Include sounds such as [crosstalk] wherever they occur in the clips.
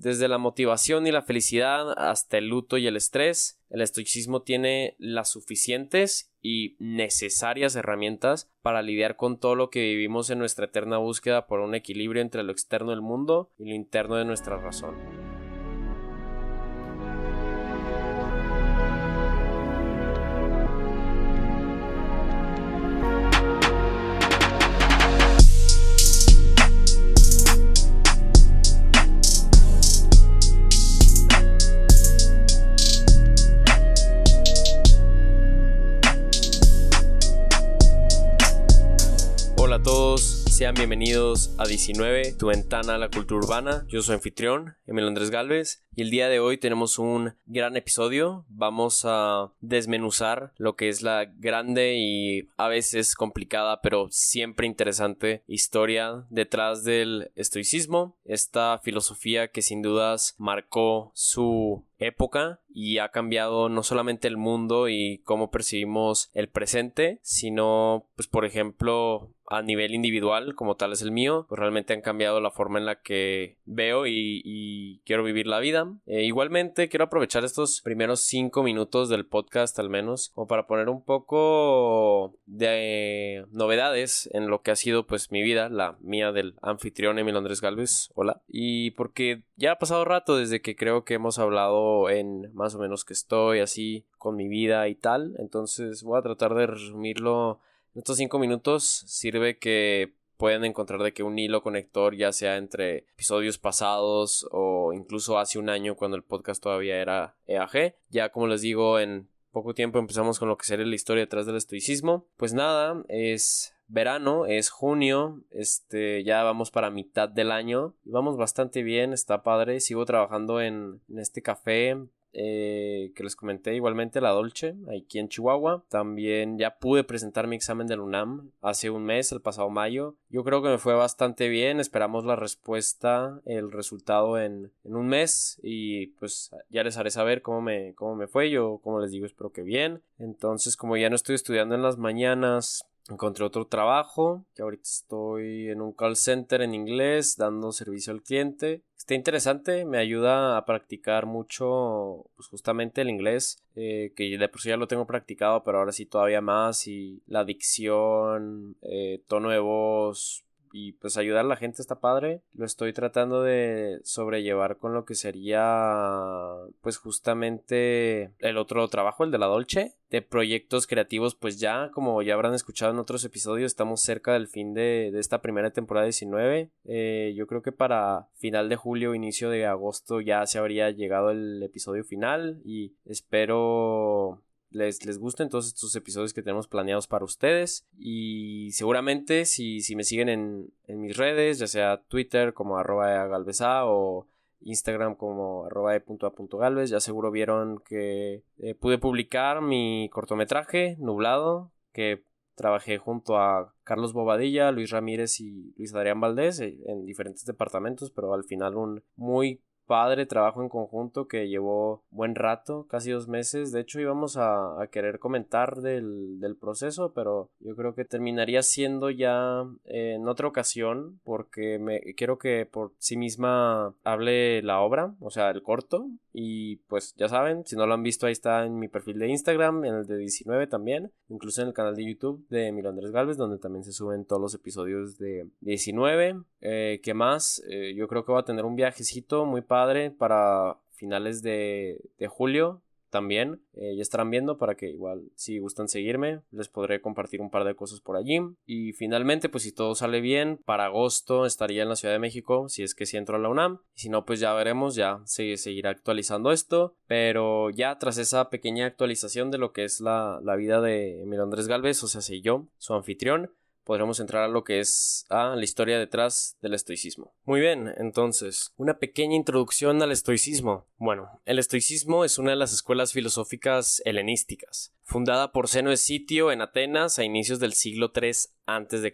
desde la motivación y la felicidad hasta el luto y el estrés, el estoicismo tiene las suficientes y necesarias herramientas para lidiar con todo lo que vivimos en nuestra eterna búsqueda por un equilibrio entre lo externo del mundo y lo interno de nuestra razón. Bienvenidos a 19, tu ventana a la cultura urbana. Yo soy anfitrión, Emilio Andrés Galvez, y el día de hoy tenemos un gran episodio. Vamos a desmenuzar lo que es la grande y a veces complicada, pero siempre interesante historia detrás del estoicismo, esta filosofía que sin dudas marcó su época y ha cambiado no solamente el mundo y cómo percibimos el presente, sino pues por ejemplo a nivel individual como tal es el mío, pues realmente han cambiado la forma en la que veo y, quiero vivir la vida. Eh, igualmente quiero aprovechar estos primeros cinco minutos del podcast al menos como para poner un poco de novedades en lo que ha sido pues mi vida, la mía del anfitrión Emil Andrés Galvez, hola, y porque ya ha pasado rato desde que creo que hemos hablado en más o menos que estoy así con mi vida y tal, entonces voy a tratar de resumirlo. En estos cinco minutos sirve que pueden encontrar de que un hilo conector ya sea entre episodios pasados o incluso hace un año cuando el podcast todavía era EAG. Ya como les digo, en poco tiempo empezamos con lo que sería la historia detrás del estoicismo. Pues nada, es verano, es junio, este, ya vamos para mitad del año vamos bastante bien, está padre, sigo trabajando en este café, eh, que les comenté igualmente la Dolce aquí en Chihuahua. También ya pude presentar mi examen del UNAM hace un mes el pasado mayo. Yo creo que me fue bastante bien esperamos la respuesta el resultado en, en un mes y pues ya les haré saber cómo me, cómo me fue. Yo como les digo espero que bien. Entonces como ya no estoy estudiando en las mañanas Encontré otro trabajo, que ahorita estoy en un call center en inglés, dando servicio al cliente. Está interesante, me ayuda a practicar mucho, pues justamente el inglés, eh, que de por sí ya lo tengo practicado, pero ahora sí todavía más, y la dicción, eh, tono de voz, y pues ayudar a la gente está padre. Lo estoy tratando de sobrellevar con lo que sería pues justamente el otro trabajo, el de la Dolce, de proyectos creativos, pues ya como ya habrán escuchado en otros episodios, estamos cerca del fin de, esta primera temporada 19. Eh, yo creo que para final de julio, inicio de agosto ya se habría llegado el episodio final y espero les, les gusten todos estos episodios que tenemos planeados para ustedes. Y seguramente si, si me siguen en, en, mis redes, ya sea Twitter como arroba galvesa o Instagram como arroba e.a.galvez, ya seguro vieron que eh, pude publicar mi cortometraje Nublado, que trabajé junto a Carlos Bobadilla, Luis Ramírez y Luis Adrián Valdés eh, en diferentes departamentos, pero al final un muy padre trabajo en conjunto que llevó buen rato, casi dos meses. De hecho, íbamos a, querer comentar del, proceso, pero yo creo que terminaría siendo ya en otra ocasión, porque me quiero que por sí misma hable la obra, o sea, el corto. Y pues ya saben, si no lo han visto, ahí está en mi perfil de Instagram, en el de 19 también, incluso en el canal de YouTube de Emilio Andrés Galvez, donde también se suben todos los episodios de 19. Eh, ¿Qué más? Eh, yo creo que va a tener un viajecito muy padre para finales de, julio también. Eh, ya estarán viendo para que igual si gustan seguirme les podré compartir un par de cosas por allí. Y finalmente pues si todo sale bien para agosto estaría en la Ciudad de México si es que si entro a la UNAM. Y si no pues ya veremos, ya se seguirá actualizando esto. Pero ya tras esa pequeña actualización de lo que es la, la vida de Emilio Andrés Galvez, o sea, soy yo, su anfitrión podremos entrar a lo que es a la historia detrás del estoicismo. Muy bien, entonces, una pequeña introducción al estoicismo. Bueno, el estoicismo es una de las escuelas filosóficas helenísticas, fundada por Seno de en Atenas a inicios del siglo III a.C.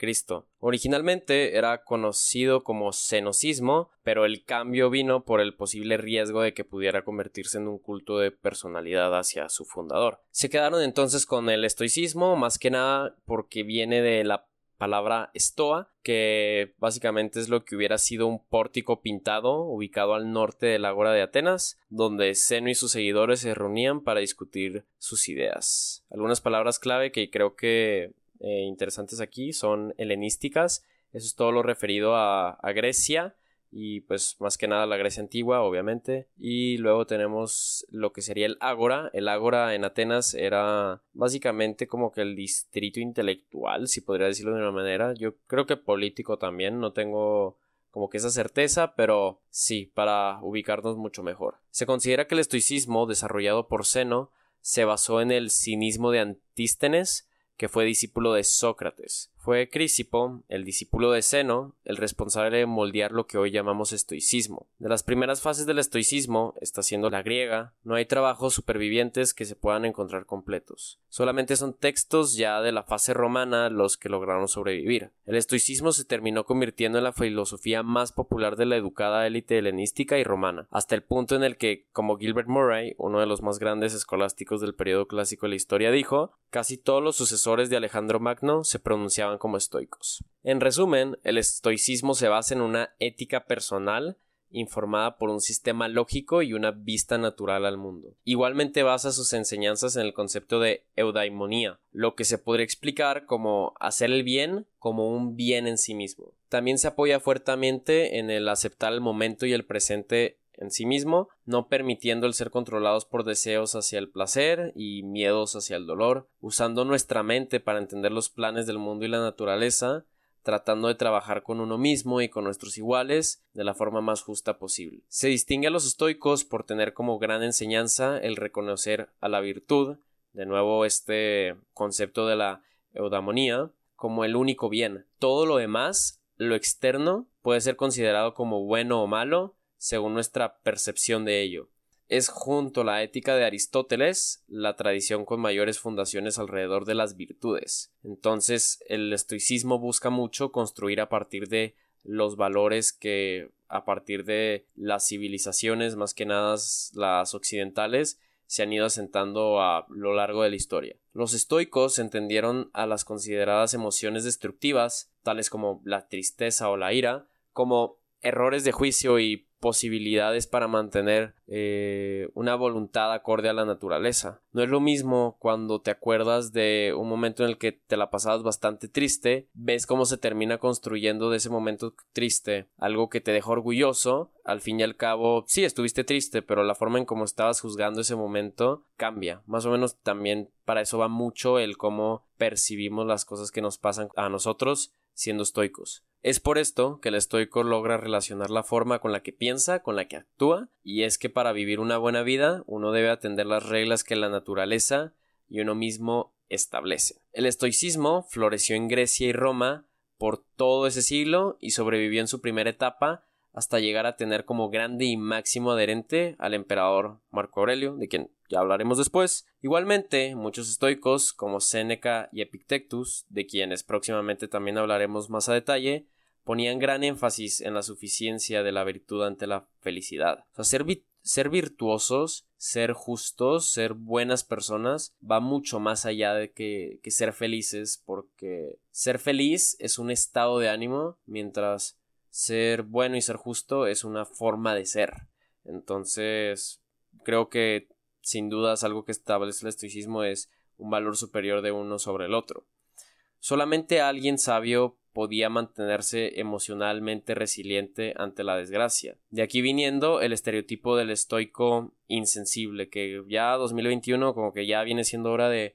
Originalmente era conocido como cenocismo, pero el cambio vino por el posible riesgo de que pudiera convertirse en un culto de personalidad hacia su fundador. Se quedaron entonces con el estoicismo, más que nada porque viene de la palabra estoa, que básicamente es lo que hubiera sido un pórtico pintado ubicado al norte del Ágora de Atenas, donde Seno y sus seguidores se reunían para discutir sus ideas. Algunas palabras clave que creo que eh, interesantes aquí son helenísticas, eso es todo lo referido a Grecia, y pues más que nada la Grecia antigua, obviamente. Y luego tenemos lo que sería el Ágora. El Ágora en Atenas era básicamente como que el distrito intelectual, si podría decirlo de una manera. Yo creo que político también, no tengo como que esa certeza, pero sí, para ubicarnos mucho mejor. Se considera que el estoicismo, desarrollado por Seno, se basó en el cinismo de Antístenes, que fue discípulo de Sócrates. Fue Crisipo, el discípulo de Seno, el responsable de moldear lo que hoy llamamos estoicismo. De las primeras fases del estoicismo, está siendo la griega, no hay trabajos supervivientes que se puedan encontrar completos. Solamente son textos ya de la fase romana los que lograron sobrevivir. El estoicismo se terminó convirtiendo en la filosofía más popular de la educada élite helenística y romana, hasta el punto en el que, como Gilbert Murray, uno de los más grandes escolásticos del periodo clásico de la historia, dijo, casi todos los sucesores de Alejandro Magno se pronunciaban como estoicos. En resumen, el estoicismo se basa en una ética personal informada por un sistema lógico y una vista natural al mundo. Igualmente basa sus enseñanzas en el concepto de eudaimonía, lo que se podría explicar como hacer el bien como un bien en sí mismo. También se apoya fuertemente en el aceptar el momento y el presente en sí mismo, no permitiendo el ser controlados por deseos hacia el placer y miedos hacia el dolor, usando nuestra mente para entender los planes del mundo y la naturaleza, tratando de trabajar con uno mismo y con nuestros iguales de la forma más justa posible. Se distingue a los estoicos por tener como gran enseñanza el reconocer a la virtud, de nuevo este concepto de la eudamonía, como el único bien. Todo lo demás, lo externo, puede ser considerado como bueno o malo, según nuestra percepción de ello. Es junto a la ética de Aristóteles la tradición con mayores fundaciones alrededor de las virtudes. Entonces el estoicismo busca mucho construir a partir de los valores que a partir de las civilizaciones, más que nada las occidentales, se han ido asentando a lo largo de la historia. Los estoicos entendieron a las consideradas emociones destructivas, tales como la tristeza o la ira, como errores de juicio y posibilidades para mantener eh, una voluntad acorde a la naturaleza. No es lo mismo cuando te acuerdas de un momento en el que te la pasabas bastante triste, ves cómo se termina construyendo de ese momento triste algo que te deja orgulloso, al fin y al cabo sí estuviste triste, pero la forma en cómo estabas juzgando ese momento cambia. Más o menos también para eso va mucho el cómo percibimos las cosas que nos pasan a nosotros siendo estoicos. Es por esto que el estoico logra relacionar la forma con la que piensa, con la que actúa, y es que para vivir una buena vida uno debe atender las reglas que la naturaleza y uno mismo establece. El estoicismo floreció en Grecia y Roma por todo ese siglo y sobrevivió en su primera etapa hasta llegar a tener como grande y máximo adherente al emperador Marco Aurelio, de quien ya hablaremos después. Igualmente, muchos estoicos como Séneca y Epictetus, de quienes próximamente también hablaremos más a detalle, ponían gran énfasis en la suficiencia de la virtud ante la felicidad. O sea, ser, virtuosos, ser justos, ser buenas personas, va mucho más allá de que, que ser felices, porque ser feliz es un estado de ánimo, mientras ser bueno y ser justo es una forma de ser. Entonces, creo que sin dudas algo que establece el estoicismo es un valor superior de uno sobre el otro. Solamente alguien sabio podía mantenerse emocionalmente resiliente ante la desgracia. De aquí viniendo el estereotipo del estoico insensible, que ya 2021 como que ya viene siendo hora de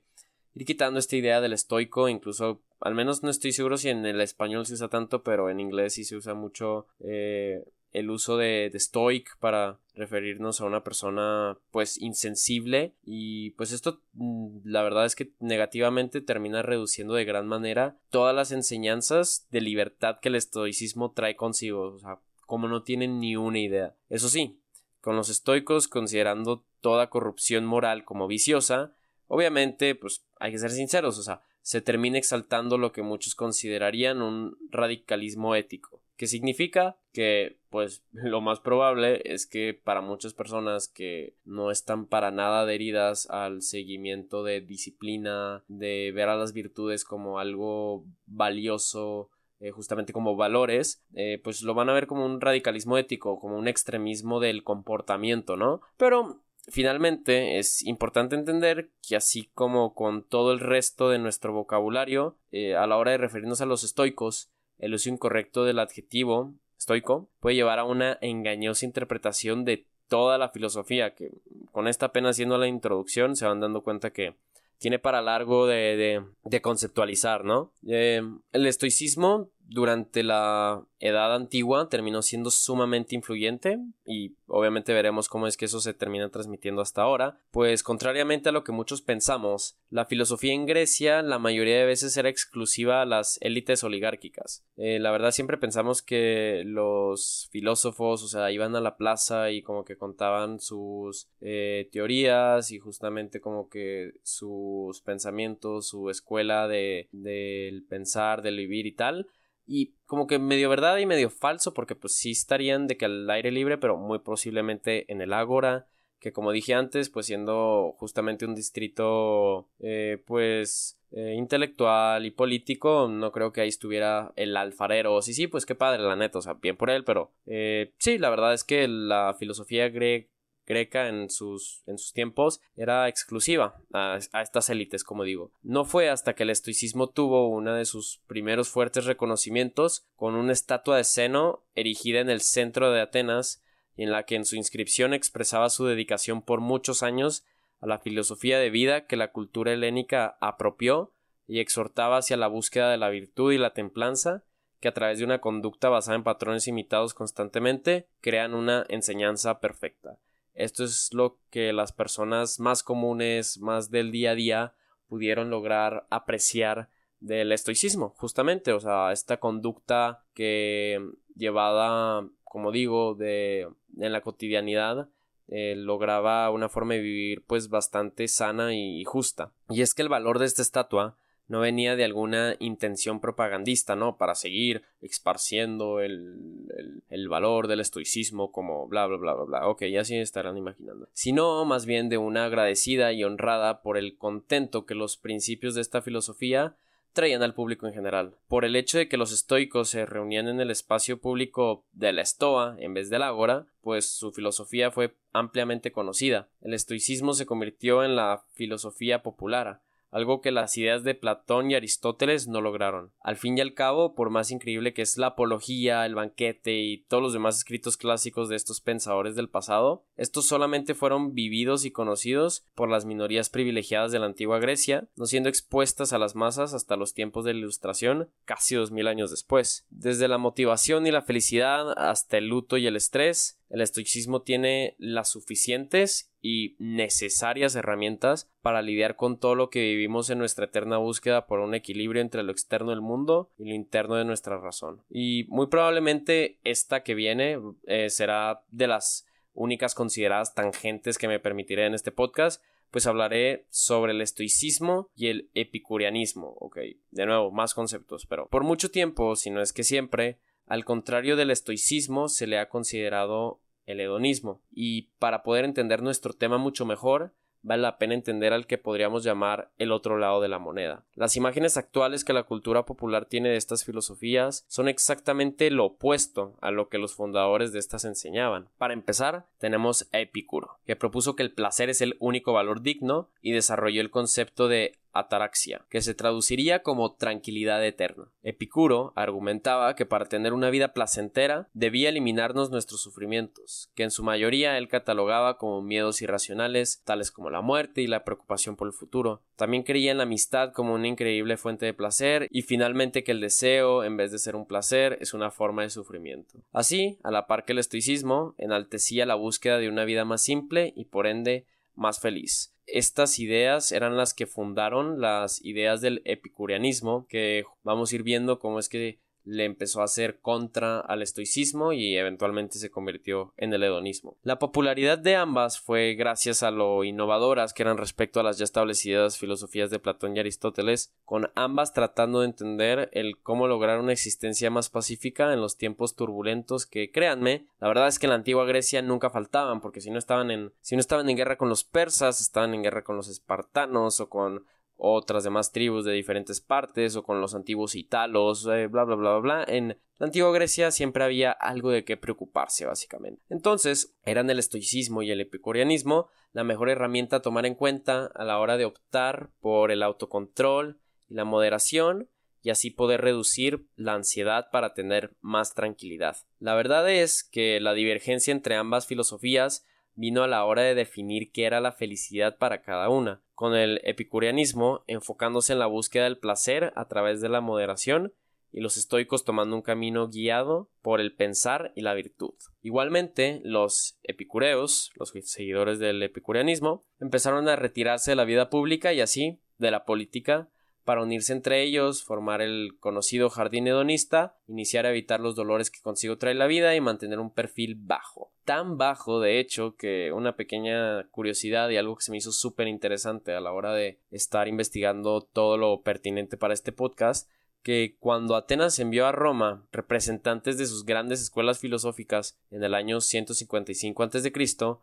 ir quitando esta idea del estoico, incluso al menos no estoy seguro si en el español se usa tanto, pero en inglés sí se usa mucho eh, el uso de, de, stoic para referirnos a una persona pues insensible. Y pues esto mm, la verdad es que negativamente termina reduciendo de gran manera todas las enseñanzas de libertad que el estoicismo trae consigo. O sea como no tienen ni una idea. Eso sí con los estoicos considerando toda corrupción moral como viciosa obviamente pues hay que ser sinceros. O sea se termina exaltando lo que muchos considerarían un radicalismo ético ¿Qué significa? Que pues lo más probable es que para muchas personas que no están para nada adheridas al seguimiento de disciplina, de ver a las virtudes como algo valioso, eh, justamente como valores, eh, pues lo van a ver como un radicalismo ético, como un extremismo del comportamiento, ¿no? Pero Finalmente, es importante entender que así como con todo el resto de nuestro vocabulario, eh, a la hora de referirnos a los estoicos, el uso incorrecto del adjetivo estoico puede llevar a una engañosa interpretación de toda la filosofía, que con esta apenas haciendo la introducción se van dando cuenta que tiene para largo de, de, conceptualizar, ¿no? Eh, el estoicismo durante la edad antigua terminó siendo sumamente influyente y obviamente veremos cómo es que eso se termina transmitiendo hasta ahora, pues contrariamente a lo que muchos pensamos, la filosofía en Grecia la mayoría de veces era exclusiva a las élites oligárquicas. Eh, la verdad siempre pensamos que los filósofos, o sea, iban a la plaza y como que contaban sus eh, teorías y justamente como que sus pensamientos, su escuela de del pensar, del vivir y tal, y como que medio verdad y medio falso porque pues sí estarían de que al aire libre pero muy posiblemente en el ágora que como dije antes pues siendo justamente un distrito eh, pues eh, intelectual y político no creo que ahí estuviera el alfarero. Sí sí pues qué padre la neta o sea bien por él pero eh, sí la verdad es que la filosofía griega greca en sus, tiempos era exclusiva a, estas élites, como digo. No fue hasta que el estoicismo tuvo uno de sus primeros fuertes reconocimientos con una estatua de seno erigida en el centro de Atenas y en la que en su inscripción expresaba su dedicación por muchos años a la filosofía de vida que la cultura helénica apropió y exhortaba hacia la búsqueda de la virtud y la templanza, que a través de una conducta basada en patrones imitados constantemente crean una enseñanza perfecta. Esto es lo que las personas más comunes, más del día a día, pudieron lograr apreciar del estoicismo, justamente, o sea, esta conducta que llevada, como digo, de en la cotidianidad, eh, lograba una forma de vivir pues bastante sana y justa. Y es que el valor de esta estatua no venía de alguna intención propagandista, ¿no? Para seguir esparciendo el, el, valor del estoicismo como bla bla bla bla bla. Ok, ya sí estarán imaginando. Sino más bien de una agradecida y honrada por el contento que los principios de esta filosofía traían al público en general. Por el hecho de que los estoicos se reunían en el espacio público de la estoa en vez del ágora, pues su filosofía fue ampliamente conocida. El estoicismo se convirtió en la filosofía popular, algo que las ideas de Platón y Aristóteles no lograron. Al fin y al cabo, por más increíble que es la apología, el banquete y todos los demás escritos clásicos de estos pensadores del pasado, estos solamente fueron vividos y conocidos por las minorías privilegiadas de la antigua Grecia, no siendo expuestas a las masas hasta los tiempos de la Ilustración, casi dos mil años después. Desde la motivación y la felicidad hasta el luto y el estrés, el estoicismo tiene las suficientes y necesarias herramientas para lidiar con todo lo que vivimos en nuestra eterna búsqueda por un equilibrio entre lo externo del mundo y lo interno de nuestra razón. Y muy probablemente esta que viene eh, será de las únicas consideradas tangentes que me permitiré en este podcast, pues hablaré sobre el estoicismo y el epicureanismo. Ok, de nuevo, más conceptos, pero por mucho tiempo, si no es que siempre, al contrario del estoicismo, se le ha considerado el hedonismo. Y para poder entender nuestro tema mucho mejor, vale la pena entender al que podríamos llamar el otro lado de la moneda. Las imágenes actuales que la cultura popular tiene de estas filosofías son exactamente lo opuesto a lo que los fundadores de estas enseñaban. Para empezar, tenemos a Epicuro, que propuso que el placer es el único valor digno y desarrolló el concepto de ataraxia, que se traduciría como tranquilidad eterna. Epicuro argumentaba que para tener una vida placentera debía eliminarnos nuestros sufrimientos, que en su mayoría él catalogaba como miedos irracionales, tales como la muerte y la preocupación por el futuro. También creía en la amistad como una increíble fuente de placer y finalmente que el deseo, en vez de ser un placer, es una forma de sufrimiento. Así, a la par que el estoicismo, enaltecía la búsqueda de una vida más simple y por ende más feliz estas ideas eran las que fundaron las ideas del epicureanismo, que vamos a ir viendo cómo es que le empezó a hacer contra al estoicismo y eventualmente se convirtió en el hedonismo. La popularidad de ambas fue gracias a lo innovadoras que eran respecto a las ya establecidas filosofías de Platón y Aristóteles, con ambas tratando de entender el cómo lograr una existencia más pacífica en los tiempos turbulentos que créanme, la verdad es que en la antigua Grecia nunca faltaban, porque si no estaban en si no estaban en guerra con los persas, estaban en guerra con los espartanos o con otras demás tribus de diferentes partes o con los antiguos italos, eh, bla bla bla bla bla. En la antigua Grecia siempre había algo de qué preocuparse, básicamente. Entonces, eran el estoicismo y el epicureanismo la mejor herramienta a tomar en cuenta a la hora de optar por el autocontrol y la moderación y así poder reducir la ansiedad para tener más tranquilidad. La verdad es que la divergencia entre ambas filosofías vino a la hora de definir qué era la felicidad para cada una, con el epicureanismo enfocándose en la búsqueda del placer a través de la moderación y los estoicos tomando un camino guiado por el pensar y la virtud. Igualmente, los epicureos, los seguidores del epicureanismo, empezaron a retirarse de la vida pública y así de la política para unirse entre ellos, formar el conocido jardín hedonista, iniciar a evitar los dolores que consigo trae la vida y mantener un perfil bajo. Tan bajo, de hecho, que una pequeña curiosidad y algo que se me hizo súper interesante a la hora de estar investigando todo lo pertinente para este podcast que cuando Atenas envió a Roma representantes de sus grandes escuelas filosóficas en el año 155 a.C.,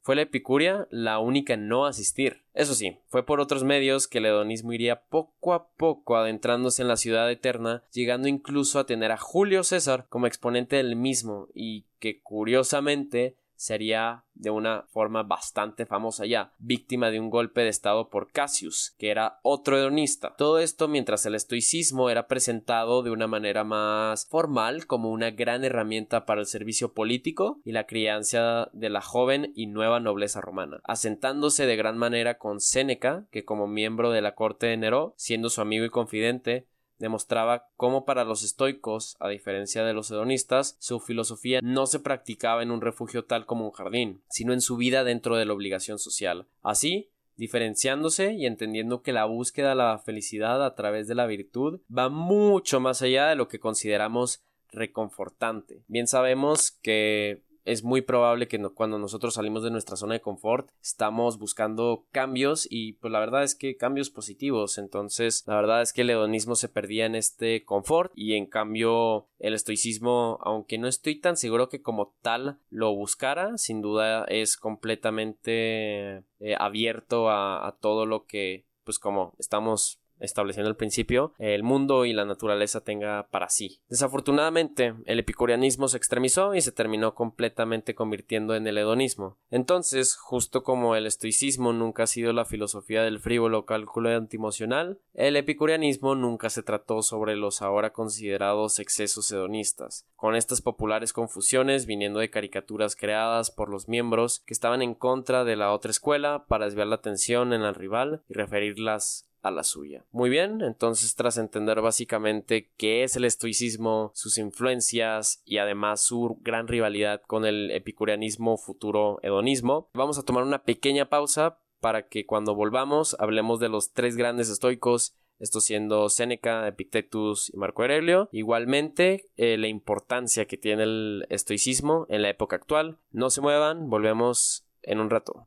fue la Epicuria la única en no asistir. Eso sí, fue por otros medios que el hedonismo iría poco a poco adentrándose en la ciudad eterna, llegando incluso a tener a Julio César como exponente del mismo y que curiosamente sería de una forma bastante famosa ya, víctima de un golpe de estado por Cassius, que era otro hedonista. Todo esto mientras el estoicismo era presentado de una manera más formal como una gran herramienta para el servicio político y la crianza de la joven y nueva nobleza romana, asentándose de gran manera con Séneca, que como miembro de la corte de Neró, siendo su amigo y confidente, demostraba cómo para los estoicos, a diferencia de los hedonistas, su filosofía no se practicaba en un refugio tal como un jardín, sino en su vida dentro de la obligación social. Así, diferenciándose y entendiendo que la búsqueda de la felicidad a través de la virtud va mucho más allá de lo que consideramos reconfortante. Bien sabemos que es muy probable que cuando nosotros salimos de nuestra zona de confort estamos buscando cambios y pues la verdad es que cambios positivos. Entonces la verdad es que el hedonismo se perdía en este confort y en cambio el estoicismo aunque no estoy tan seguro que como tal lo buscara sin duda es completamente eh, abierto a todo lo que pues como estamos estableciendo al principio, el mundo y la naturaleza tenga para sí. Desafortunadamente, el epicureanismo se extremizó y se terminó completamente convirtiendo en el hedonismo. Entonces, justo como el estoicismo nunca ha sido la filosofía del frívolo cálculo antimocional, el epicureanismo nunca se trató sobre los ahora considerados excesos hedonistas, con estas populares confusiones viniendo de caricaturas creadas por los miembros que estaban en contra de la otra escuela para desviar la atención en el rival y referirlas a la suya. Muy bien, entonces tras entender básicamente qué es el estoicismo, sus influencias y además su gran rivalidad con el epicureanismo futuro hedonismo, vamos a tomar una pequeña pausa para que cuando volvamos hablemos de los tres grandes estoicos esto siendo Séneca, Epictetus y Marco Aurelio. Igualmente, eh, la importancia que tiene el estoicismo en la época actual. No se muevan, volvemos en un rato.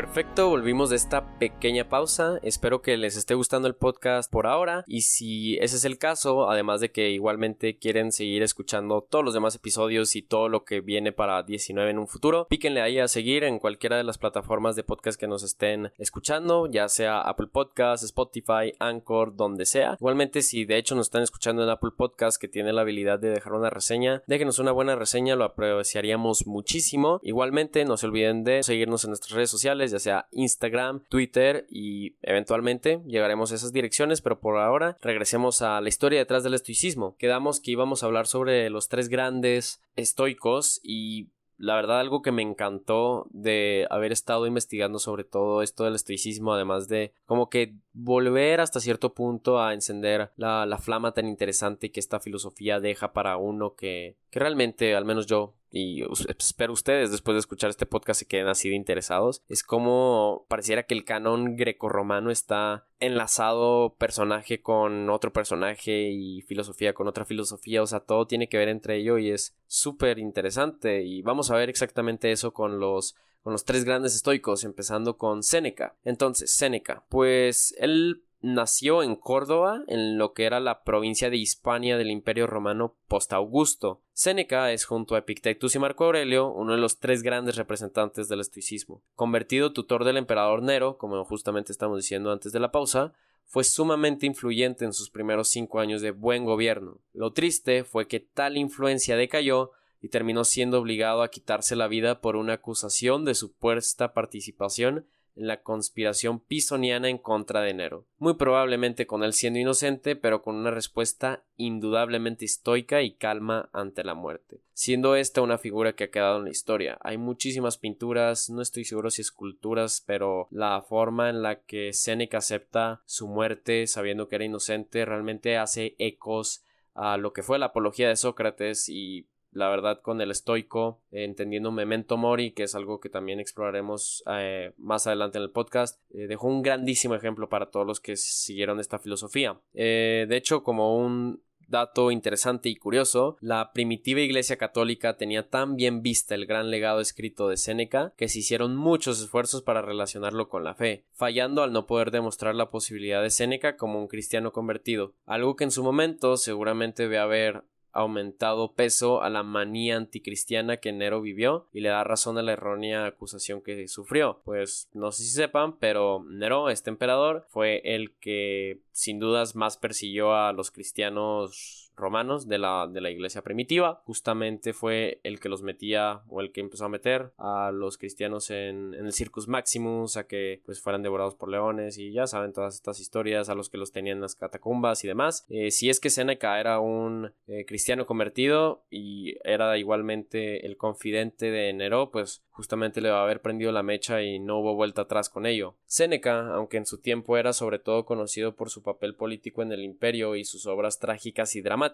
Perfecto, volvimos de esta pequeña pausa. Espero que les esté gustando el podcast por ahora. Y si ese es el caso, además de que igualmente quieren seguir escuchando todos los demás episodios y todo lo que viene para 19 en un futuro, píquenle ahí a seguir en cualquiera de las plataformas de podcast que nos estén escuchando, ya sea Apple Podcast, Spotify, Anchor, donde sea. Igualmente, si de hecho nos están escuchando en Apple Podcast, que tiene la habilidad de dejar una reseña, déjenos una buena reseña, lo apreciaríamos muchísimo. Igualmente, no se olviden de seguirnos en nuestras redes sociales ya sea Instagram, Twitter y eventualmente llegaremos a esas direcciones, pero por ahora regresemos a la historia detrás del estoicismo. Quedamos que íbamos a hablar sobre los tres grandes estoicos y la verdad algo que me encantó de haber estado investigando sobre todo esto del estoicismo, además de como que volver hasta cierto punto a encender la, la flama tan interesante que esta filosofía deja para uno que, que realmente, al menos yo, y espero ustedes después de escuchar este podcast se queden así de interesados, es como pareciera que el canon grecorromano está enlazado personaje con otro personaje y filosofía con otra filosofía, o sea, todo tiene que ver entre ello y es súper interesante. Y vamos a ver exactamente eso con los con los tres grandes estoicos, empezando con Séneca. Entonces, Séneca, pues él nació en Córdoba, en lo que era la provincia de Hispania del Imperio Romano post-Augusto. Séneca es, junto a Epictetus y Marco Aurelio, uno de los tres grandes representantes del estoicismo. Convertido tutor del emperador Nero, como justamente estamos diciendo antes de la pausa, fue sumamente influyente en sus primeros cinco años de buen gobierno. Lo triste fue que tal influencia decayó y terminó siendo obligado a quitarse la vida por una acusación de supuesta participación en la conspiración pisoniana en contra de Nero, muy probablemente con él siendo inocente, pero con una respuesta indudablemente estoica y calma ante la muerte, siendo esta una figura que ha quedado en la historia. Hay muchísimas pinturas, no estoy seguro si esculturas, pero la forma en la que Séneca acepta su muerte sabiendo que era inocente realmente hace ecos a lo que fue la apología de Sócrates y la verdad con el estoico, entendiendo Memento Mori, que es algo que también exploraremos eh, más adelante en el podcast, eh, dejó un grandísimo ejemplo para todos los que siguieron esta filosofía. Eh, de hecho, como un dato interesante y curioso, la primitiva Iglesia Católica tenía tan bien vista el gran legado escrito de Séneca que se hicieron muchos esfuerzos para relacionarlo con la fe, fallando al no poder demostrar la posibilidad de Séneca como un cristiano convertido, algo que en su momento seguramente ve a ver aumentado peso a la manía anticristiana que Nero vivió y le da razón a la errónea acusación que sufrió. Pues no sé si sepan, pero Nero, este emperador, fue el que sin dudas más persiguió a los cristianos romanos de la, de la iglesia primitiva. Justamente fue el que los metía o el que empezó a meter a los cristianos en, el Circus Maximus, a que pues fueran devorados por leones y ya saben todas estas historias, a los que los tenían en las catacumbas y demás. Eh, si es que Seneca era un eh, cristiano convertido y era igualmente el confidente de Nero, pues justamente le va a haber prendido la mecha y no hubo vuelta atrás con ello. Séneca, aunque en su tiempo era sobre todo conocido por su papel político en el imperio y sus obras trágicas y dramáticas,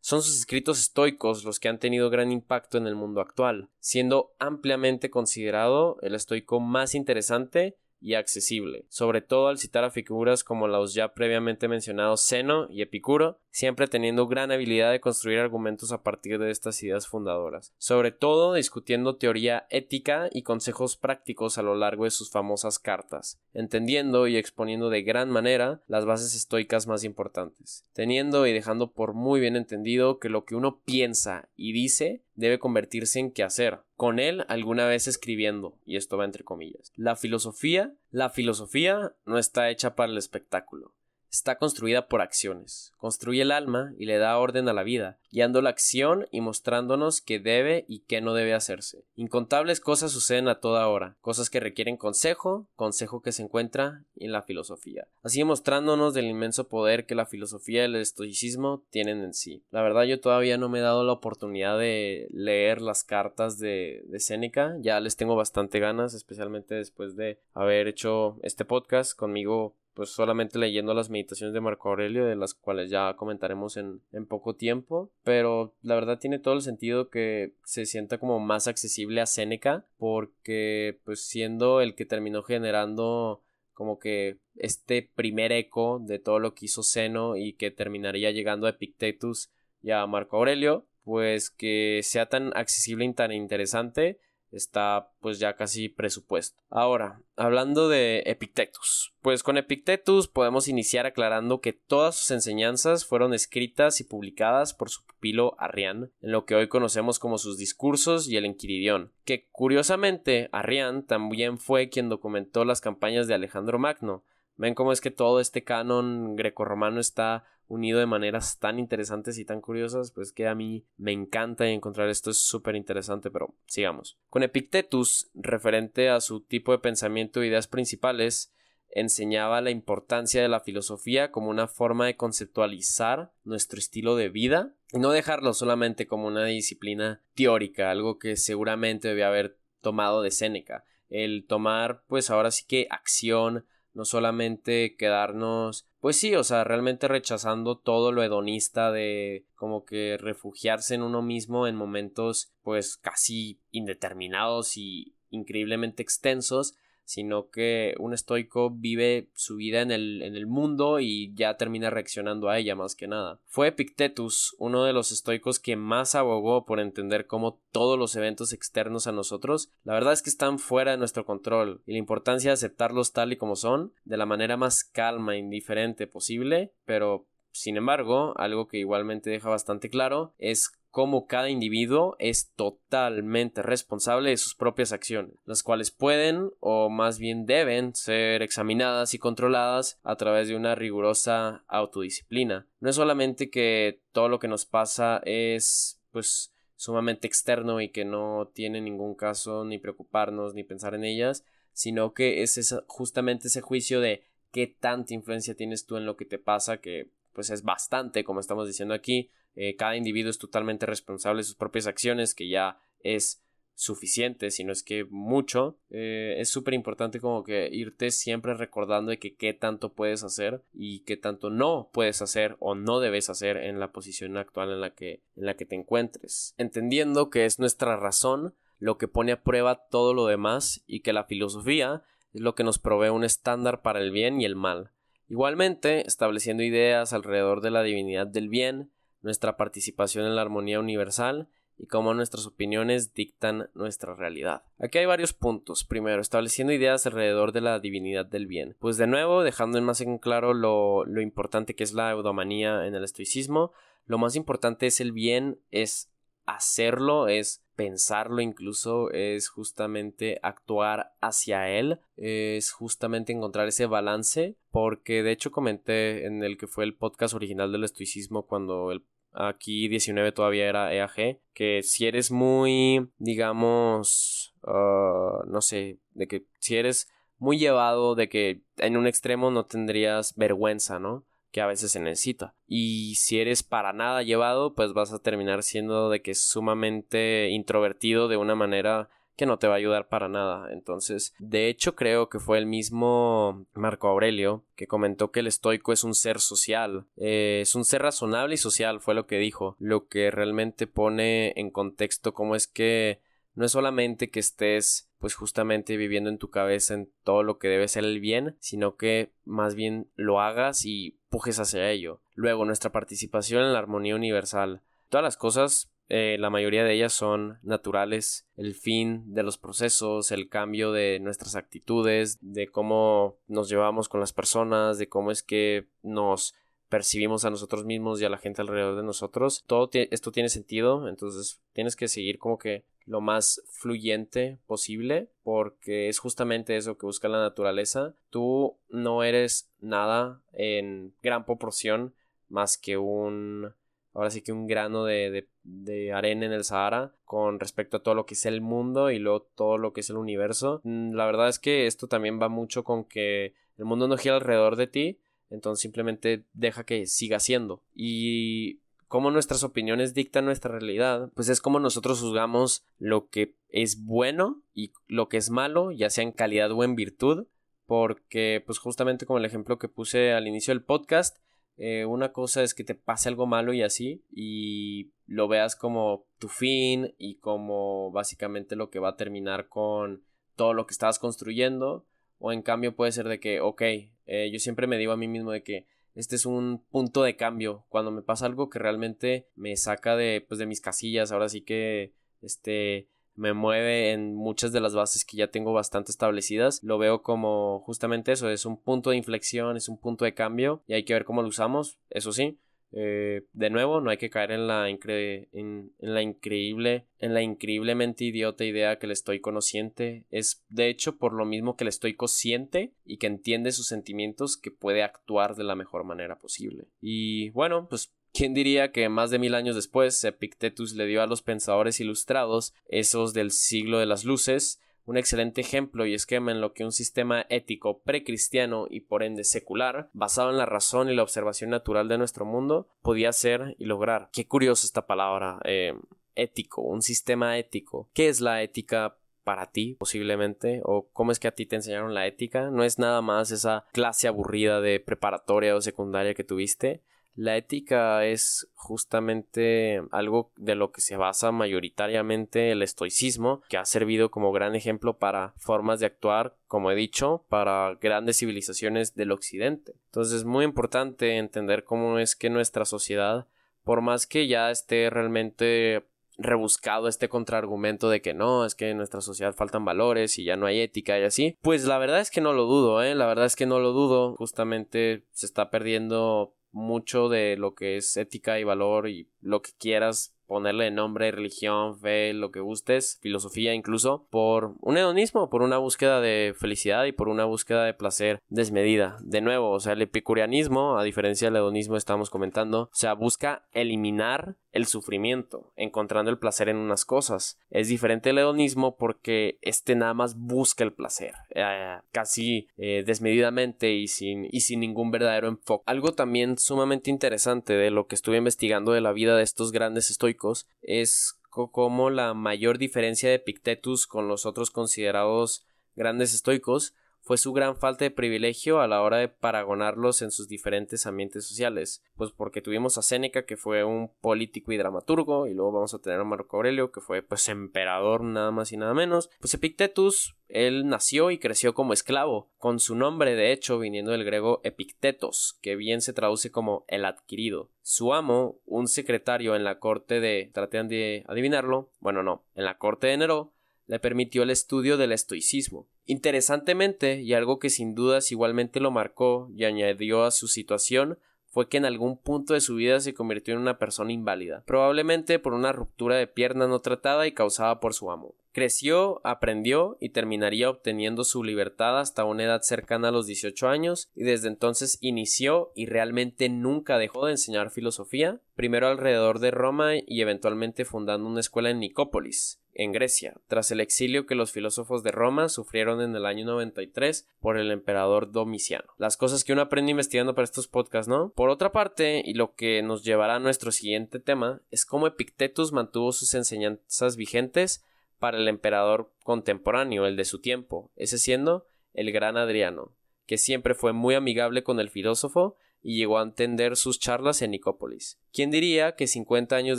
son sus escritos estoicos los que han tenido gran impacto en el mundo actual, siendo ampliamente considerado el estoico más interesante y accesible, sobre todo al citar a figuras como los ya previamente mencionados Zeno y Epicuro, siempre teniendo gran habilidad de construir argumentos a partir de estas ideas fundadoras, sobre todo discutiendo teoría ética y consejos prácticos a lo largo de sus famosas cartas, entendiendo y exponiendo de gran manera las bases estoicas más importantes, teniendo y dejando por muy bien entendido que lo que uno piensa y dice debe convertirse en qué hacer, con él alguna vez escribiendo, y esto va entre comillas. La filosofía, la filosofía no está hecha para el espectáculo, está construida por acciones. Construye el alma y le da orden a la vida, guiando la acción y mostrándonos qué debe y qué no debe hacerse. Incontables cosas suceden a toda hora, cosas que requieren consejo, consejo que se encuentra en la filosofía. Así mostrándonos del inmenso poder que la filosofía y el estoicismo tienen en sí. La verdad yo todavía no me he dado la oportunidad de leer las cartas de, de Séneca, ya les tengo bastante ganas, especialmente después de haber hecho este podcast conmigo pues solamente leyendo las meditaciones de Marco Aurelio, de las cuales ya comentaremos en, en, poco tiempo, pero la verdad tiene todo el sentido que se sienta como más accesible a Séneca, porque pues siendo el que terminó generando como que este primer eco de todo lo que hizo Seno y que terminaría llegando a Epictetus y a Marco Aurelio, pues que sea tan accesible y tan interesante está pues ya casi presupuesto. Ahora, hablando de Epictetus, pues con Epictetus podemos iniciar aclarando que todas sus enseñanzas fueron escritas y publicadas por su pupilo Arrián, en lo que hoy conocemos como sus discursos y el Enquiridión, que curiosamente Arrián también fue quien documentó las campañas de Alejandro Magno. Ven cómo es que todo este canon grecorromano está unido de maneras tan interesantes y tan curiosas, pues que a mí me encanta encontrar esto es súper interesante, pero sigamos. Con Epictetus, referente a su tipo de pensamiento e ideas principales, enseñaba la importancia de la filosofía como una forma de conceptualizar nuestro estilo de vida y no dejarlo solamente como una disciplina teórica, algo que seguramente debía haber tomado de Séneca. El tomar, pues ahora sí que acción, no solamente quedarnos, pues sí, o sea, realmente rechazando todo lo hedonista de como que refugiarse en uno mismo en momentos pues casi indeterminados y increíblemente extensos, sino que un estoico vive su vida en el, en el mundo y ya termina reaccionando a ella más que nada. Fue Epictetus uno de los estoicos que más abogó por entender cómo todos los eventos externos a nosotros, la verdad es que están fuera de nuestro control y la importancia de aceptarlos tal y como son, de la manera más calma e indiferente posible, pero sin embargo, algo que igualmente deja bastante claro es cómo cada individuo es totalmente responsable de sus propias acciones, las cuales pueden o más bien deben ser examinadas y controladas a través de una rigurosa autodisciplina. No es solamente que todo lo que nos pasa es pues sumamente externo y que no tiene ningún caso ni preocuparnos ni pensar en ellas, sino que es justamente ese juicio de qué tanta influencia tienes tú en lo que te pasa que pues es bastante como estamos diciendo aquí eh, cada individuo es totalmente responsable de sus propias acciones, que ya es suficiente, si no es que mucho, eh, es súper importante como que irte siempre recordando de que qué tanto puedes hacer y qué tanto no puedes hacer o no debes hacer en la posición actual en la que, en la que te encuentres. Entendiendo que es nuestra razón lo que pone a prueba todo lo demás y que la filosofía es lo que nos provee un estándar para el bien y el mal. Igualmente, estableciendo ideas alrededor de la divinidad del bien, nuestra participación en la armonía universal y cómo nuestras opiniones dictan nuestra realidad. Aquí hay varios puntos. Primero, estableciendo ideas alrededor de la divinidad del bien. Pues de nuevo, dejando más en claro lo, lo importante que es la eudomanía en el estoicismo, lo más importante es el bien, es hacerlo, es pensarlo incluso, es justamente actuar hacia él, es justamente encontrar ese balance, porque de hecho comenté en el que fue el podcast original del estoicismo cuando el aquí 19 todavía era EAG, que si eres muy, digamos, ah, no sé, de que si eres muy llevado, de que en un extremo no tendrías vergüenza, ¿no? Que a veces se necesita. Y si eres para nada llevado, pues vas a terminar siendo de que sumamente introvertido de una manera que no te va a ayudar para nada. Entonces, de hecho, creo que fue el mismo Marco Aurelio que comentó que el estoico es un ser social, eh, es un ser razonable y social, fue lo que dijo, lo que realmente pone en contexto cómo es que no es solamente que estés pues justamente viviendo en tu cabeza en todo lo que debe ser el bien, sino que más bien lo hagas y pujes hacia ello. Luego, nuestra participación en la armonía universal. Todas las cosas, eh, la mayoría de ellas son naturales. El fin de los procesos, el cambio de nuestras actitudes, de cómo nos llevamos con las personas, de cómo es que nos percibimos a nosotros mismos y a la gente alrededor de nosotros. Todo esto tiene sentido, entonces tienes que seguir como que lo más fluyente posible porque es justamente eso que busca la naturaleza. Tú no eres nada en gran proporción más que un ahora sí que un grano de, de, arena en el Sahara con respecto a todo lo que es el mundo y luego todo lo que es el universo. Mm, la verdad es que esto también va mucho con que el mundo no gira alrededor de ti, entonces simplemente deja que siga siendo. Y cómo nuestras opiniones dictan nuestra realidad, pues es como nosotros juzgamos lo que es bueno y lo que es malo, ya sea en calidad o en virtud, porque pues justamente como el ejemplo que puse al inicio del podcast, eh, una cosa es que te pase algo malo y así, y lo veas como tu fin y como básicamente lo que va a terminar con todo lo que estabas construyendo, o en cambio puede ser de que, ok, eh, yo siempre me digo a mí mismo de que este es un punto de cambio. Cuando me pasa algo que realmente me saca de, pues, de mis casillas, ahora sí que este me mueve en muchas de las bases que ya tengo bastante establecidas. Lo veo como justamente eso, es un punto de inflexión, es un punto de cambio y hay que ver cómo lo usamos, eso sí. Eh, de nuevo, no hay que caer en la, en, la increíble, en la increíblemente idiota idea que el estoy consciente es de hecho por lo mismo que el estoy consciente y que entiende sus sentimientos que puede actuar de la mejor manera posible. Y bueno, pues ¿Quién diría que más de mil años después Epictetus le dio a los pensadores ilustrados, esos del siglo de las luces, un excelente ejemplo y esquema en lo que un sistema ético precristiano y por ende secular, basado en la razón y la observación natural de nuestro mundo, podía ser y lograr. Qué curiosa esta palabra, eh, ético, un sistema ético. ¿Qué es la ética para ti posiblemente o cómo es que a ti te enseñaron la ética no es nada más esa clase aburrida de preparatoria o secundaria que tuviste la ética es justamente algo de lo que se basa mayoritariamente el estoicismo, que ha servido como gran ejemplo para formas de actuar, como he dicho, para grandes civilizaciones del occidente. Entonces es muy importante entender cómo es que nuestra sociedad, por más que ya esté realmente rebuscado este contraargumento de que no, es que en nuestra sociedad faltan valores y ya no hay ética y así. Pues la verdad es que no lo dudo, ¿eh? La verdad es que no lo dudo. Justamente se está perdiendo mucho de lo que es ética y valor y lo que quieras ponerle nombre, religión, fe, lo que gustes, filosofía incluso, por un hedonismo, por una búsqueda de felicidad y por una búsqueda de placer desmedida. De nuevo, o sea, el epicureanismo, a diferencia del hedonismo estamos comentando, o sea, busca eliminar el sufrimiento, encontrando el placer en unas cosas. Es diferente el hedonismo porque este nada más busca el placer, eh, casi eh, desmedidamente y sin, y sin ningún verdadero enfoque. Algo también sumamente interesante de lo que estuve investigando de la vida de estos grandes estoicos es como la mayor diferencia de Pictetus con los otros considerados grandes estoicos fue su gran falta de privilegio a la hora de paragonarlos en sus diferentes ambientes sociales. Pues porque tuvimos a Séneca, que fue un político y dramaturgo, y luego vamos a tener a Marco Aurelio, que fue pues emperador nada más y nada menos. Pues Epictetus, él nació y creció como esclavo, con su nombre de hecho viniendo del griego Epictetos, que bien se traduce como el adquirido. Su amo, un secretario en la corte de... traten de adivinarlo, bueno no, en la corte de Neró, le permitió el estudio del estoicismo. Interesantemente, y algo que sin dudas igualmente lo marcó y añadió a su situación, fue que en algún punto de su vida se convirtió en una persona inválida, probablemente por una ruptura de pierna no tratada y causada por su amo. Creció, aprendió y terminaría obteniendo su libertad hasta una edad cercana a los 18 años y desde entonces inició y realmente nunca dejó de enseñar filosofía, primero alrededor de Roma y eventualmente fundando una escuela en Nicópolis, en Grecia, tras el exilio que los filósofos de Roma sufrieron en el año 93 por el emperador Domiciano. Las cosas que uno aprende investigando para estos podcasts, ¿no? Por otra parte, y lo que nos llevará a nuestro siguiente tema, es cómo Epictetus mantuvo sus enseñanzas vigentes para el emperador contemporáneo, el de su tiempo, ese siendo el gran Adriano, que siempre fue muy amigable con el filósofo y llegó a entender sus charlas en Nicópolis. ¿Quién diría que 50 años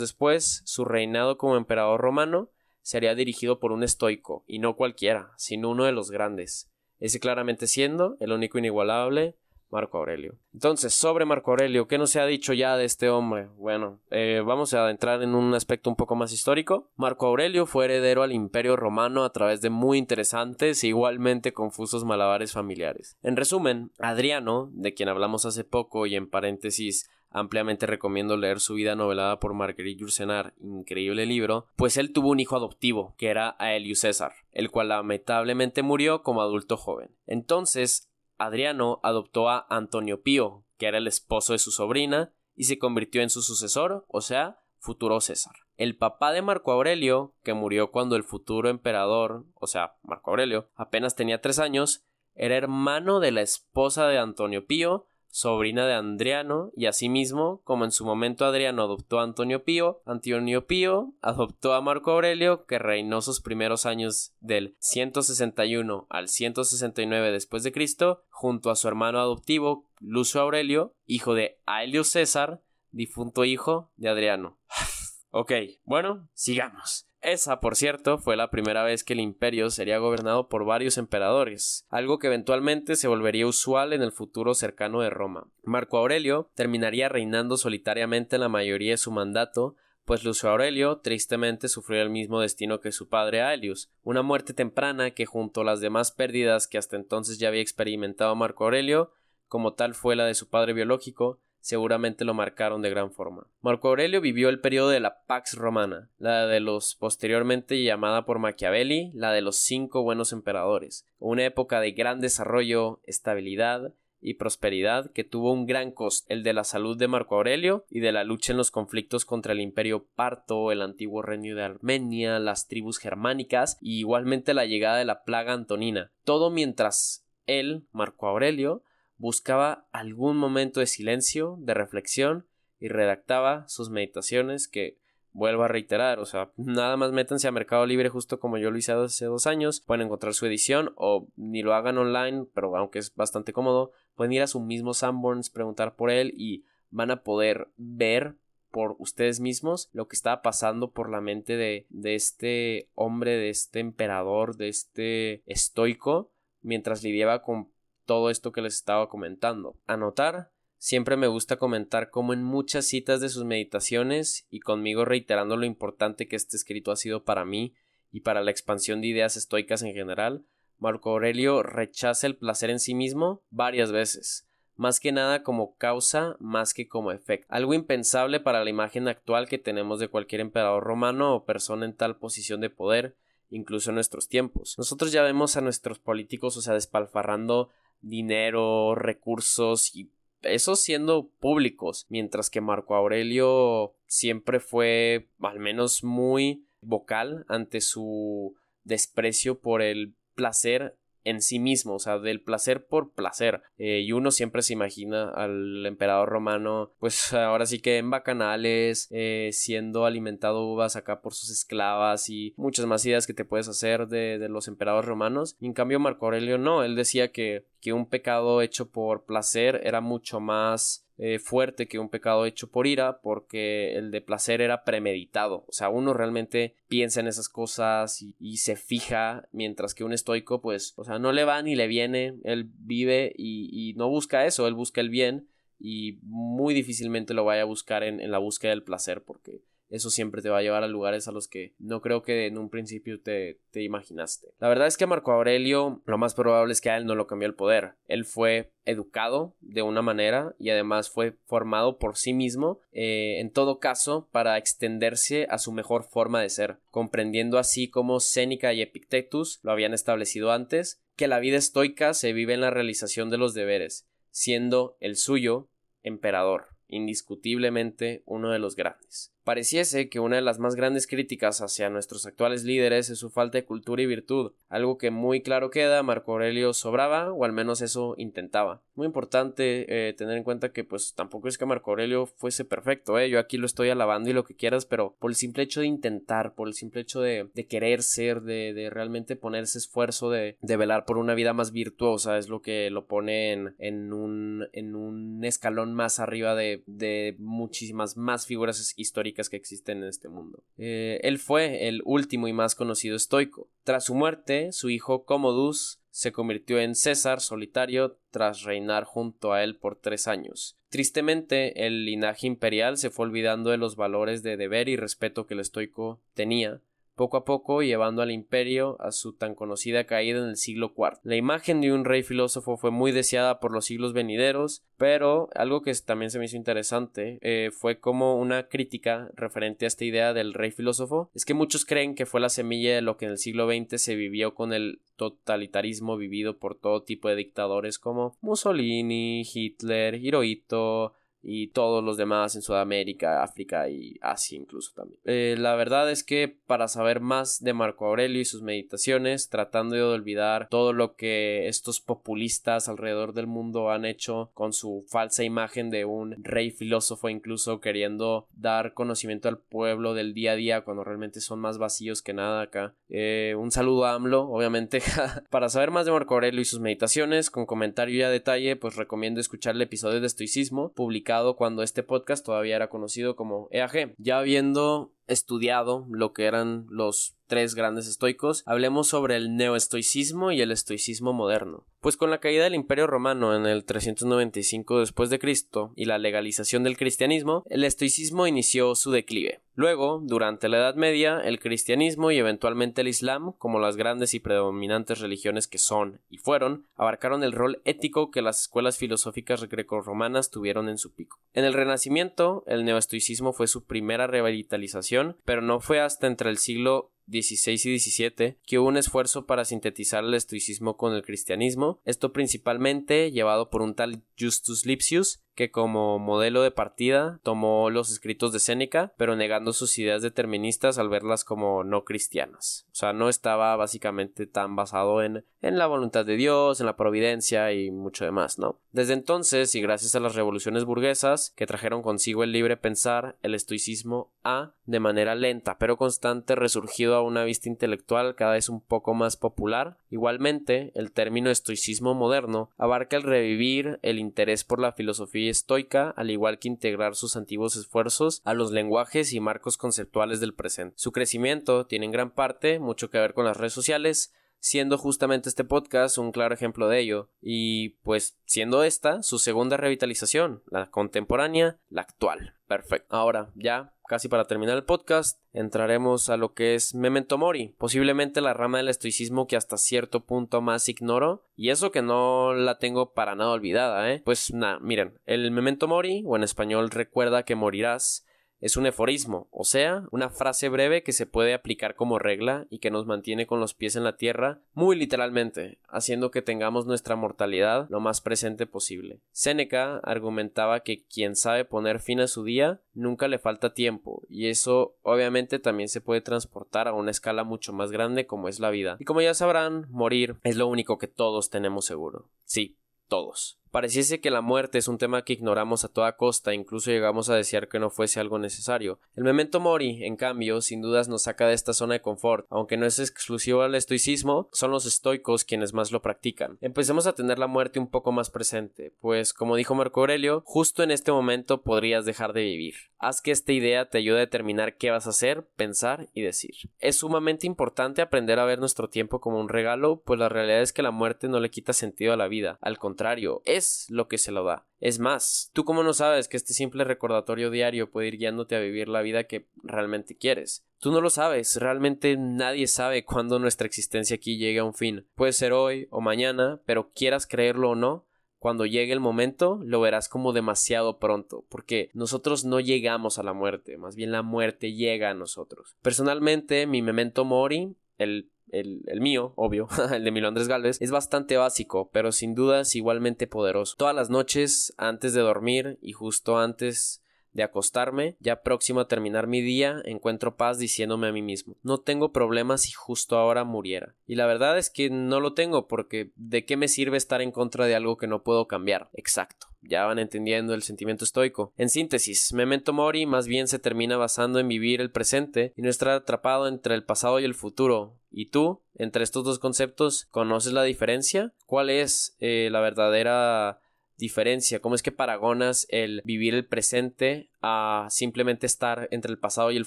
después, su reinado como emperador romano sería dirigido por un estoico, y no cualquiera, sino uno de los grandes, ese claramente siendo el único inigualable Marco Aurelio. Entonces, sobre Marco Aurelio, ¿qué no se ha dicho ya de este hombre? Bueno, eh, vamos a entrar en un aspecto un poco más histórico. Marco Aurelio fue heredero al Imperio Romano a través de muy interesantes e igualmente confusos malabares familiares. En resumen, Adriano, de quien hablamos hace poco y en paréntesis ampliamente recomiendo leer su vida novelada por Marguerite Yourcenar, increíble libro, pues él tuvo un hijo adoptivo, que era Aelius César, el cual lamentablemente murió como adulto joven. Entonces, Adriano adoptó a Antonio Pío, que era el esposo de su sobrina, y se convirtió en su sucesor, o sea, futuro César. El papá de Marco Aurelio, que murió cuando el futuro emperador, o sea, Marco Aurelio, apenas tenía tres años, era hermano de la esposa de Antonio Pío, sobrina de Adriano, y asimismo, como en su momento Adriano adoptó a Antonio Pío, Antonio Pío adoptó a Marco Aurelio, que reinó sus primeros años del 161 al 169 después de Cristo, junto a su hermano adoptivo Lucio Aurelio, hijo de Aelio César, difunto hijo de Adriano. [laughs] ok, bueno, sigamos. Esa, por cierto, fue la primera vez que el imperio sería gobernado por varios emperadores, algo que eventualmente se volvería usual en el futuro cercano de Roma. Marco Aurelio terminaría reinando solitariamente la mayoría de su mandato, pues Lucio Aurelio tristemente sufrió el mismo destino que su padre Aelius, una muerte temprana que junto a las demás pérdidas que hasta entonces ya había experimentado Marco Aurelio, como tal fue la de su padre biológico, seguramente lo marcaron de gran forma. Marco Aurelio vivió el periodo de la Pax Romana, la de los posteriormente llamada por Machiavelli la de los cinco buenos emperadores, una época de gran desarrollo, estabilidad y prosperidad que tuvo un gran coste, el de la salud de Marco Aurelio y de la lucha en los conflictos contra el imperio parto, el antiguo reino de Armenia, las tribus germánicas y igualmente la llegada de la plaga antonina. Todo mientras él, Marco Aurelio, buscaba algún momento de silencio, de reflexión y redactaba sus meditaciones que vuelvo a reiterar, o sea, nada más métanse a Mercado Libre justo como yo lo hice hace dos años, pueden encontrar su edición o ni lo hagan online, pero aunque es bastante cómodo, pueden ir a su mismo Sanborns, preguntar por él y van a poder ver por ustedes mismos lo que estaba pasando por la mente de, de este hombre, de este emperador, de este estoico, mientras lidiaba con todo esto que les estaba comentando. Anotar Siempre me gusta comentar cómo en muchas citas de sus meditaciones y conmigo reiterando lo importante que este escrito ha sido para mí y para la expansión de ideas estoicas en general, Marco Aurelio rechaza el placer en sí mismo varias veces, más que nada como causa más que como efecto, algo impensable para la imagen actual que tenemos de cualquier emperador romano o persona en tal posición de poder, incluso en nuestros tiempos. Nosotros ya vemos a nuestros políticos, o sea, despalfarrando dinero, recursos y eso siendo públicos, mientras que Marco Aurelio siempre fue al menos muy vocal ante su desprecio por el placer en sí mismo, o sea, del placer por placer. Eh, y uno siempre se imagina al emperador romano, pues ahora sí que en bacanales, eh, siendo alimentado uvas acá por sus esclavas y muchas más ideas que te puedes hacer de, de los emperadores romanos. Y en cambio Marco Aurelio no, él decía que, que un pecado hecho por placer era mucho más eh, fuerte que un pecado hecho por ira, porque el de placer era premeditado. O sea, uno realmente piensa en esas cosas y, se fija, mientras que un estoico, pues, o sea, no le va ni le viene, él vive y, no busca eso, él busca el bien y muy difícilmente lo vaya a buscar en, en la búsqueda del placer, porque eso siempre te va a llevar a lugares a los que no creo que en un principio te, te, imaginaste. La verdad es que Marco Aurelio lo más probable es que a él no lo cambió el poder. Él fue educado de una manera y además fue formado por sí mismo, eh, en todo caso, para extenderse a su mejor forma de ser, comprendiendo así como Séneca y Epictetus lo habían establecido antes, que la vida estoica se vive en la realización de los deberes, siendo el suyo emperador indiscutiblemente uno de los grandes. Pareciese que una de las más grandes críticas hacia nuestros actuales líderes es su falta de cultura y virtud, algo que muy claro queda, Marco Aurelio sobraba, o al menos eso intentaba. Muy importante eh, tener en cuenta que pues tampoco es que Marco Aurelio fuese perfecto, ¿eh? yo aquí lo estoy alabando y lo que quieras, pero por el simple hecho de intentar, por el simple hecho de, querer ser, de, realmente ponerse esfuerzo de, velar por una vida más virtuosa, es lo que lo pone en, un, en un escalón más arriba de, de muchísimas más figuras históricas que existen en este mundo. Eh, él fue el último y más conocido estoico. Tras su muerte, su hijo Commodus se convirtió en César solitario tras reinar junto a él por tres años. Tristemente, el linaje imperial se fue olvidando de los valores de deber y respeto que el estoico tenía, poco a poco llevando al imperio a su tan conocida caída en el siglo IV. La imagen de un rey filósofo fue muy deseada por los siglos venideros, pero algo que también se me hizo interesante eh, fue como una crítica referente a esta idea del rey filósofo, es que muchos creen que fue la semilla de lo que en el siglo XX se vivió con el totalitarismo vivido por todo tipo de dictadores como Mussolini, Hitler, Hirohito, y todos los demás en Sudamérica, África y Asia incluso también. Eh, la verdad es que para saber más de Marco Aurelio y sus meditaciones, tratando de olvidar todo lo que estos populistas alrededor del mundo han hecho con su falsa imagen de un rey filósofo, incluso queriendo dar conocimiento al pueblo del día a día cuando realmente son más vacíos que nada acá. Eh, un saludo a AMLO, obviamente. [laughs] para saber más de Marco Aurelio y sus meditaciones, con comentario y a detalle, pues recomiendo escuchar el episodio de estoicismo publicado cuando este podcast todavía era conocido como EAG. Ya habiendo estudiado lo que eran los tres grandes estoicos, hablemos sobre el neoestoicismo y el estoicismo moderno. Pues con la caída del Imperio Romano en el 395 después de Cristo y la legalización del cristianismo, el estoicismo inició su declive. Luego, durante la Edad Media, el cristianismo y eventualmente el Islam, como las grandes y predominantes religiones que son y fueron, abarcaron el rol ético que las escuelas filosóficas grecorromanas tuvieron en su pico. En el Renacimiento, el neoestoicismo fue su primera revitalización, pero no fue hasta entre el siglo XVI y XVII, que hubo un esfuerzo para sintetizar el estoicismo con el cristianismo, esto principalmente llevado por un tal Justus Lipsius, que como modelo de partida tomó los escritos de Séneca, pero negando sus ideas deterministas al verlas como no cristianas. O sea, no estaba básicamente tan basado en, en la voluntad de Dios, en la providencia y mucho demás, ¿no? Desde entonces, y gracias a las revoluciones burguesas que trajeron consigo el libre pensar, el estoicismo ha, de manera lenta pero constante, resurgido a una vista intelectual cada vez un poco más popular. Igualmente, el término estoicismo moderno abarca el revivir el interés por la filosofía estoica, al igual que integrar sus antiguos esfuerzos a los lenguajes y marcos conceptuales del presente. Su crecimiento tiene en gran parte mucho que ver con las redes sociales, siendo justamente este podcast un claro ejemplo de ello, y pues siendo esta su segunda revitalización, la contemporánea, la actual. Perfecto. Ahora, ya casi para terminar el podcast, entraremos a lo que es Memento Mori, posiblemente la rama del estoicismo que hasta cierto punto más ignoro, y eso que no la tengo para nada olvidada, ¿eh? Pues nada, miren, el Memento Mori, o en español recuerda que morirás, es un eforismo, o sea, una frase breve que se puede aplicar como regla y que nos mantiene con los pies en la tierra, muy literalmente, haciendo que tengamos nuestra mortalidad lo más presente posible. Séneca argumentaba que quien sabe poner fin a su día nunca le falta tiempo, y eso obviamente también se puede transportar a una escala mucho más grande como es la vida. Y como ya sabrán, morir es lo único que todos tenemos seguro. Sí, todos. Pareciese que la muerte es un tema que ignoramos a toda costa, incluso llegamos a desear que no fuese algo necesario. El memento mori, en cambio, sin dudas nos saca de esta zona de confort, aunque no es exclusivo al estoicismo, son los estoicos quienes más lo practican. Empecemos a tener la muerte un poco más presente, pues como dijo Marco Aurelio, justo en este momento podrías dejar de vivir. Haz que esta idea te ayude a determinar qué vas a hacer, pensar y decir. Es sumamente importante aprender a ver nuestro tiempo como un regalo, pues la realidad es que la muerte no le quita sentido a la vida, al contrario, lo que se lo da. Es más, tú cómo no sabes que este simple recordatorio diario puede ir guiándote a vivir la vida que realmente quieres. Tú no lo sabes, realmente nadie sabe cuándo nuestra existencia aquí llegue a un fin. Puede ser hoy o mañana, pero quieras creerlo o no, cuando llegue el momento lo verás como demasiado pronto, porque nosotros no llegamos a la muerte, más bien la muerte llega a nosotros. Personalmente, mi memento mori, el el, el, mío, obvio, [laughs] el de Milo Andrés Galvez, es bastante básico, pero sin dudas igualmente poderoso. Todas las noches, antes de dormir y justo antes de acostarme, ya próximo a terminar mi día, encuentro paz diciéndome a mí mismo, no tengo problemas si justo ahora muriera. Y la verdad es que no lo tengo porque ¿de qué me sirve estar en contra de algo que no puedo cambiar? Exacto. Ya van entendiendo el sentimiento estoico. En síntesis, Memento Mori más bien se termina basando en vivir el presente y no estar atrapado entre el pasado y el futuro. ¿Y tú, entre estos dos conceptos, conoces la diferencia? ¿Cuál es eh, la verdadera diferencia? ¿Cómo es que paragonas el vivir el presente a simplemente estar entre el pasado y el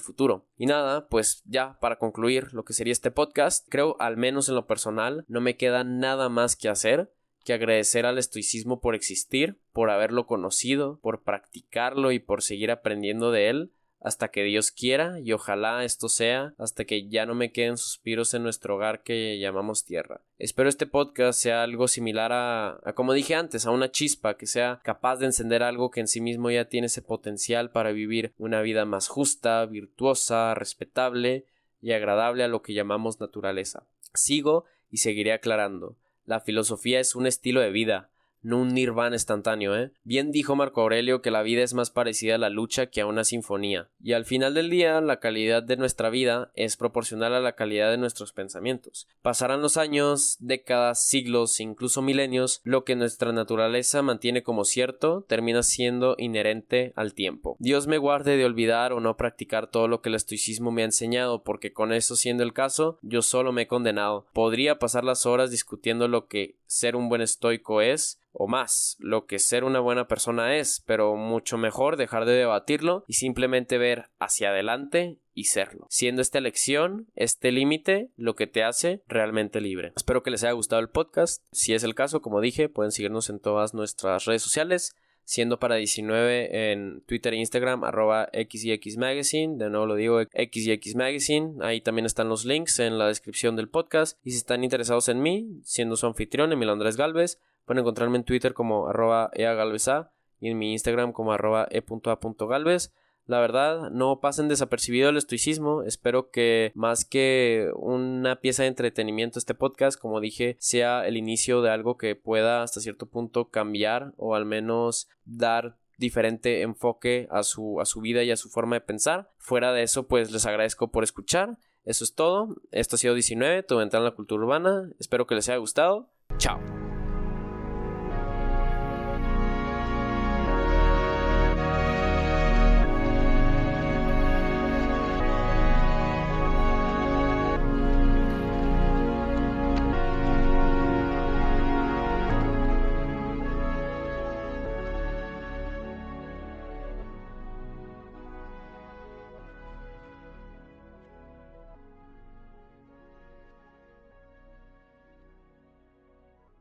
futuro? Y nada, pues ya para concluir lo que sería este podcast, creo al menos en lo personal no me queda nada más que hacer que agradecer al estoicismo por existir, por haberlo conocido, por practicarlo y por seguir aprendiendo de él hasta que Dios quiera y ojalá esto sea hasta que ya no me queden suspiros en nuestro hogar que llamamos tierra. Espero este podcast sea algo similar a, a, como dije antes, a una chispa que sea capaz de encender algo que en sí mismo ya tiene ese potencial para vivir una vida más justa, virtuosa, respetable y agradable a lo que llamamos naturaleza. Sigo y seguiré aclarando. La filosofía es un estilo de vida, no un nirvana instantáneo, ¿eh? Bien dijo Marco Aurelio que la vida es más parecida a la lucha que a una sinfonía, y al final del día la calidad de nuestra vida es proporcional a la calidad de nuestros pensamientos. Pasarán los años, décadas, siglos, incluso milenios, lo que nuestra naturaleza mantiene como cierto termina siendo inherente al tiempo. Dios me guarde de olvidar o no practicar todo lo que el estoicismo me ha enseñado, porque con eso siendo el caso, yo solo me he condenado. Podría pasar las horas discutiendo lo que ser un buen estoico es, o más lo que ser una buena persona es, pero mucho mejor dejar de debatirlo y simplemente ver hacia adelante y serlo, siendo esta elección, este límite, lo que te hace realmente libre. Espero que les haya gustado el podcast. Si es el caso, como dije, pueden seguirnos en todas nuestras redes sociales siendo para 19 en Twitter e Instagram, arroba XYX Magazine, de nuevo lo digo, XYX Magazine, ahí también están los links en la descripción del podcast, y si están interesados en mí, siendo su anfitrión, Emilio Andrés Galvez, pueden encontrarme en Twitter como arroba eagalveza y en mi Instagram como arroba e.a.galvez, La verdad, no pasen desapercibido el estoicismo. Espero que más que una pieza de entretenimiento este podcast, como dije, sea el inicio de algo que pueda hasta cierto punto cambiar o al menos dar diferente enfoque a su, a su vida y a su forma de pensar. Fuera de eso, pues les agradezco por escuchar. Eso es todo. Esto ha sido 19, tu ventana en la cultura urbana. Espero que les haya gustado. Chao.